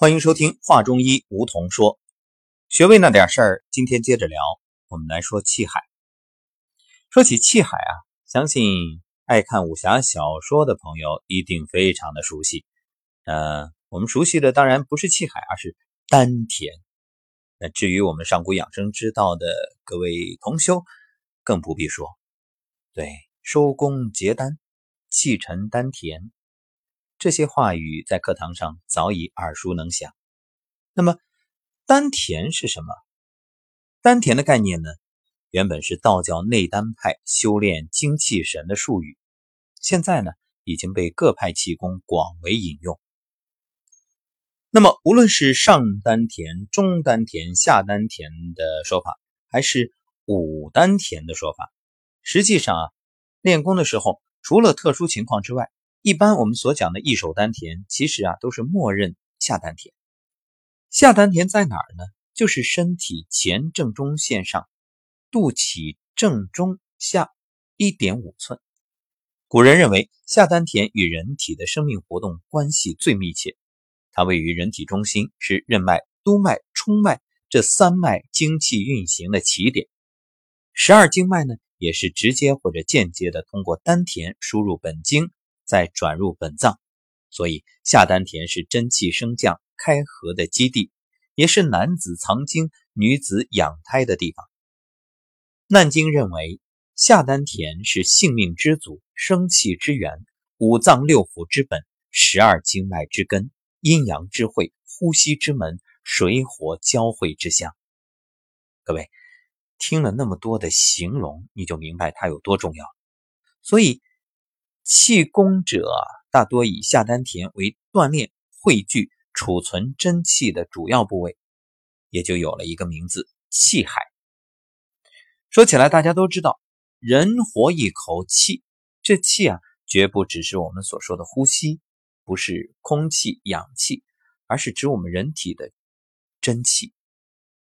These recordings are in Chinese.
欢迎收听《话中医》，梧桐说，穴位那点事儿。今天接着聊，我们来说气海。说起气海啊，相信爱看武侠小说的朋友一定非常的熟悉。呃，我们熟悉的当然不是气海，而是丹田。那至于我们上古养生之道的各位同修，更不必说。对，收功结丹，气沉丹田。这些话语在课堂上早已耳熟能详。那么，丹田是什么？丹田的概念呢？原本是道教内丹派修炼精气神的术语，现在呢已经被各派气功广为引用。那么，无论是上丹田、中丹田、下丹田的说法，还是五丹田的说法，实际上啊，练功的时候，除了特殊情况之外，一般我们所讲的一手丹田，其实啊都是默认下丹田。下丹田在哪儿呢？就是身体前正中线上，肚脐正中下一点五寸。古人认为下丹田与人体的生命活动关系最密切，它位于人体中心，是任脉、督脉、冲脉这三脉精气运行的起点。十二经脉呢，也是直接或者间接的通过丹田输入本经。再转入本脏，所以下丹田是真气升降、开合的基地，也是男子藏精、女子养胎的地方。难经认为，下丹田是性命之祖、生气之源、五脏六腑之本、十二经脉之根、阴阳之会、呼吸之门、水火交汇之乡。各位听了那么多的形容，你就明白它有多重要。所以。气功者大多以下丹田为锻炼、汇聚、储存真气的主要部位，也就有了一个名字——气海。说起来，大家都知道，人活一口气，这气啊，绝不只是我们所说的呼吸，不是空气、氧气，而是指我们人体的真气，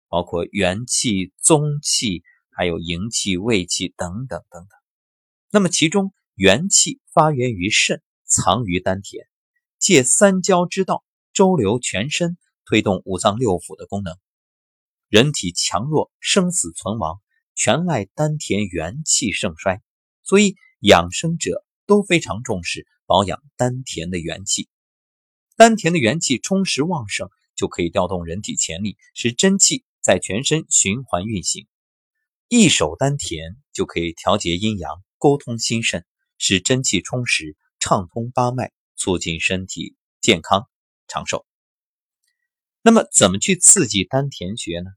包括元气、宗气，还有营气、卫气等等等等。那么其中，元气发源于肾，藏于丹田，借三焦之道周流全身，推动五脏六腑的功能。人体强弱、生死存亡，全赖丹田元气盛衰。所以养生者都非常重视保养丹田的元气。丹田的元气充实旺盛，就可以调动人体潜力，使真气在全身循环运行。一手丹田就可以调节阴阳，沟通心肾。使真气充实，畅通八脉，促进身体健康长寿。那么，怎么去刺激丹田穴呢？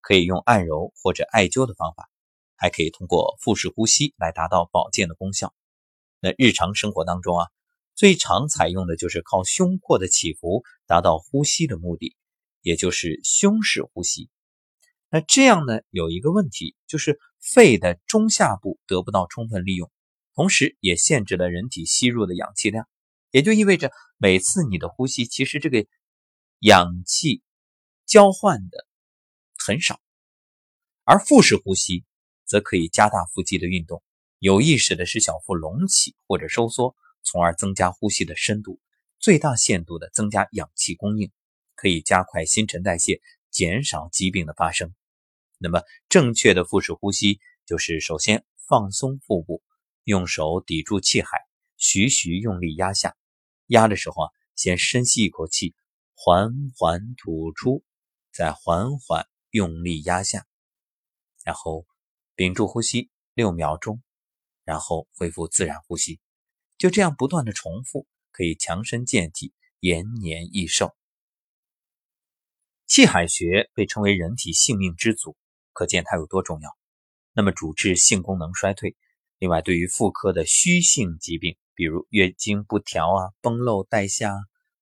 可以用按揉或者艾灸的方法，还可以通过腹式呼吸来达到保健的功效。那日常生活当中啊，最常采用的就是靠胸廓的起伏达到呼吸的目的，也就是胸式呼吸。那这样呢，有一个问题，就是肺的中下部得不到充分利用。同时，也限制了人体吸入的氧气量，也就意味着每次你的呼吸，其实这个氧气交换的很少。而腹式呼吸则可以加大腹肌的运动，有意识的使小腹隆起或者收缩，从而增加呼吸的深度，最大限度的增加氧气供应，可以加快新陈代谢，减少疾病的发生。那么，正确的腹式呼吸就是首先放松腹部。用手抵住气海，徐徐用力压下。压的时候啊，先深吸一口气，缓缓吐出，再缓缓用力压下，然后屏住呼吸六秒钟，然后恢复自然呼吸。就这样不断的重复，可以强身健体，延年益寿。气海穴被称为人体性命之祖，可见它有多重要。那么主治性功能衰退。另外，对于妇科的虚性疾病，比如月经不调啊、崩漏带下，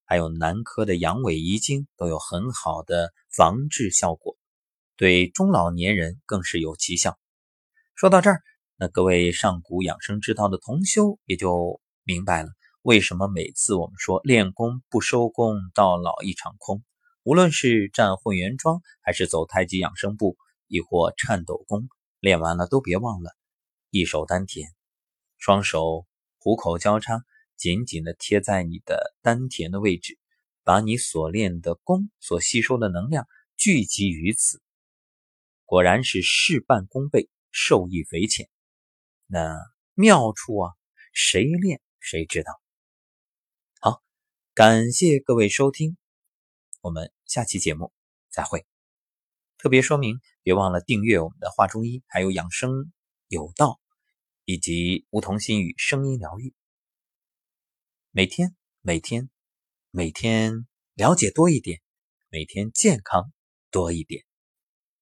还有男科的阳痿遗精，都有很好的防治效果。对中老年人更是有奇效。说到这儿，那各位上古养生之道的同修也就明白了，为什么每次我们说练功不收功，到老一场空。无论是站混元桩，还是走太极养生步，亦或颤抖功，练完了都别忘了。一手丹田，双手虎口交叉，紧紧的贴在你的丹田的位置，把你所练的功、所吸收的能量聚集于此，果然是事半功倍，受益匪浅。那妙处啊，谁练谁知道。好，感谢各位收听，我们下期节目再会。特别说明，别忘了订阅我们的画中医，还有养生有道，以及梧桐心语声音疗愈。每天，每天。每天了解多一点，每天健康多一点。